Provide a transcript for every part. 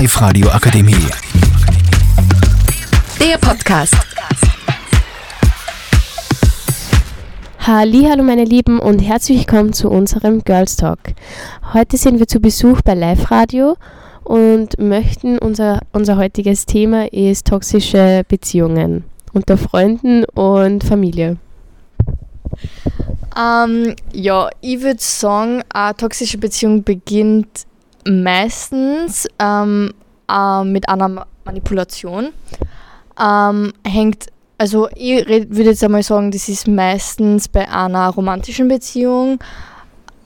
Live-Radio Akademie. Der Podcast. Hallo meine Lieben und herzlich willkommen zu unserem Girls Talk. Heute sind wir zu Besuch bei Live Radio und möchten unser unser heutiges Thema ist toxische Beziehungen unter Freunden und Familie. Ähm, ja, ich würde sagen, eine toxische Beziehung beginnt meistens ähm, äh, mit einer Manipulation. Ähm, hängt, also ich würde jetzt einmal sagen, das ist meistens bei einer romantischen Beziehung,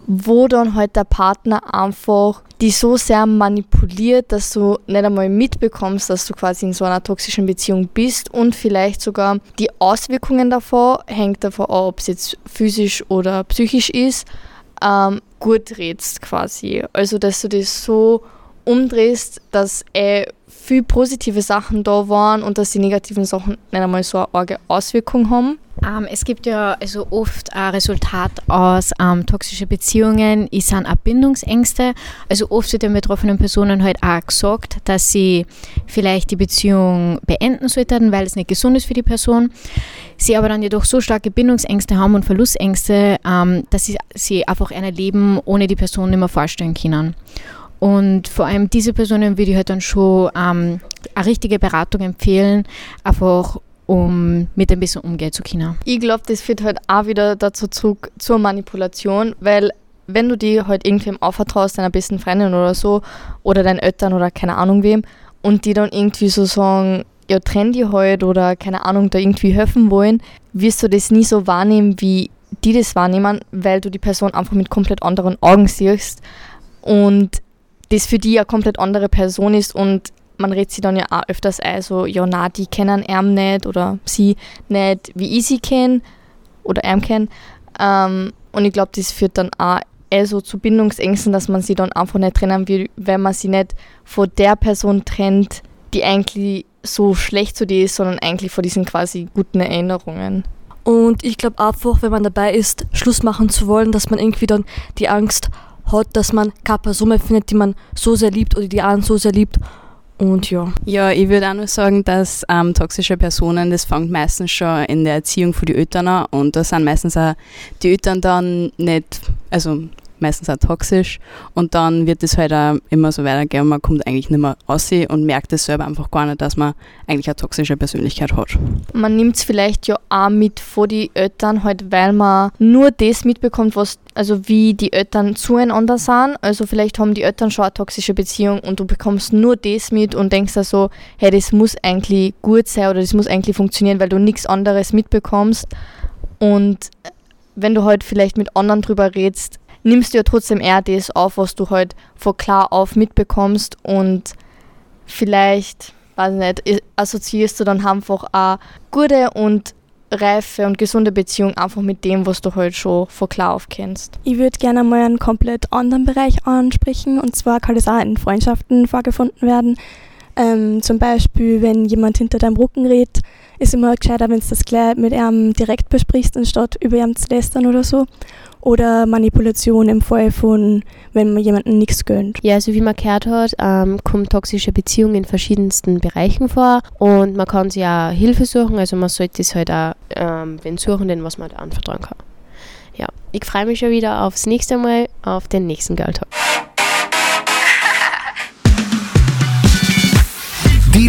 wo dann halt der Partner einfach die so sehr manipuliert, dass du nicht einmal mitbekommst, dass du quasi in so einer toxischen Beziehung bist und vielleicht sogar die Auswirkungen davon, hängt davon ab, ob es jetzt physisch oder psychisch ist, ähm, gut redst quasi. Also, dass du das so umdrehst, dass eh viel positive Sachen da waren und dass die negativen Sachen nicht einmal so eine arge Auswirkung haben. Ähm, es gibt ja also oft ein Resultat aus ähm, toxischen Beziehungen, ist sind auch Bindungsängste. Also oft wird den betroffenen Personen halt auch gesagt, dass sie vielleicht die Beziehung beenden sollten, weil es nicht gesund ist für die Person. Sie aber dann jedoch so starke Bindungsängste haben und Verlustängste, ähm, dass sie, sie einfach ein Leben ohne die Person nicht mehr vorstellen können. Und vor allem diese Personen würde ich halt dann schon ähm, eine richtige Beratung empfehlen, einfach um mit ein bisschen umgehen zu können. Ich glaube, das führt halt auch wieder dazu zurück zur Manipulation, weil wenn du die halt irgendwem aufvertraust, deiner besten Freundin oder so, oder deinen Eltern oder keine Ahnung wem, und die dann irgendwie so sagen, ja, trenn die halt oder keine Ahnung, da irgendwie helfen wollen, wirst du das nie so wahrnehmen, wie die das wahrnehmen, weil du die Person einfach mit komplett anderen Augen siehst und das für die eine komplett andere Person ist und man redet sie dann ja auch öfters ein, so, ja, na, die kennen ihn nicht oder sie nicht, wie ich sie kenne oder er kenne. Ähm, und ich glaube, das führt dann auch eher zu Bindungsängsten, dass man sie dann einfach nicht trennen will, wenn man sie nicht von der Person trennt, die eigentlich so schlecht zu dir ist, sondern eigentlich vor diesen quasi guten Erinnerungen. Und ich glaube einfach, wenn man dabei ist, Schluss machen zu wollen, dass man irgendwie dann die Angst hat, dass man keine Person findet, die man so sehr liebt oder die einen so sehr liebt. Und ja. Ja, ich würde auch nur sagen, dass ähm, toxische Personen, das fängt meistens schon in der Erziehung von den Eltern an und da sind meistens auch die Eltern dann nicht, also meistens auch toxisch und dann wird es halt auch immer so weitergehen man kommt eigentlich nicht mehr raus und merkt es selber einfach gar nicht, dass man eigentlich eine toxische Persönlichkeit hat. Man nimmt es vielleicht ja auch mit vor die Eltern, halt, weil man nur das mitbekommt, was, also wie die Eltern zueinander sind. Also vielleicht haben die Eltern schon eine toxische Beziehung und du bekommst nur das mit und denkst da so, hey, das muss eigentlich gut sein oder das muss eigentlich funktionieren, weil du nichts anderes mitbekommst. Und wenn du halt vielleicht mit anderen drüber redest, nimmst du ja trotzdem eher das auf, was du halt von klar auf mitbekommst und vielleicht, weiß ich nicht, assoziierst du dann einfach eine gute und reife und gesunde Beziehung einfach mit dem, was du halt schon von klar auf kennst. Ich würde gerne mal einen komplett anderen Bereich ansprechen und zwar kann das auch in Freundschaften vorgefunden werden. Ähm, zum Beispiel, wenn jemand hinter deinem Rücken redet, ist immer gescheiter, wenn du das gleich mit ihm direkt besprichst, anstatt über ihm zu lästern oder so oder Manipulation im Fall von, wenn man jemandem nichts gönnt. Ja, also wie man gehört hat, ähm, kommt toxische Beziehung in verschiedensten Bereichen vor und man kann sich ja Hilfe suchen, also man sollte es halt auch ähm, den was man da anvertrauen kann. Ja, ich freue mich schon wieder aufs nächste Mal, auf den nächsten Girl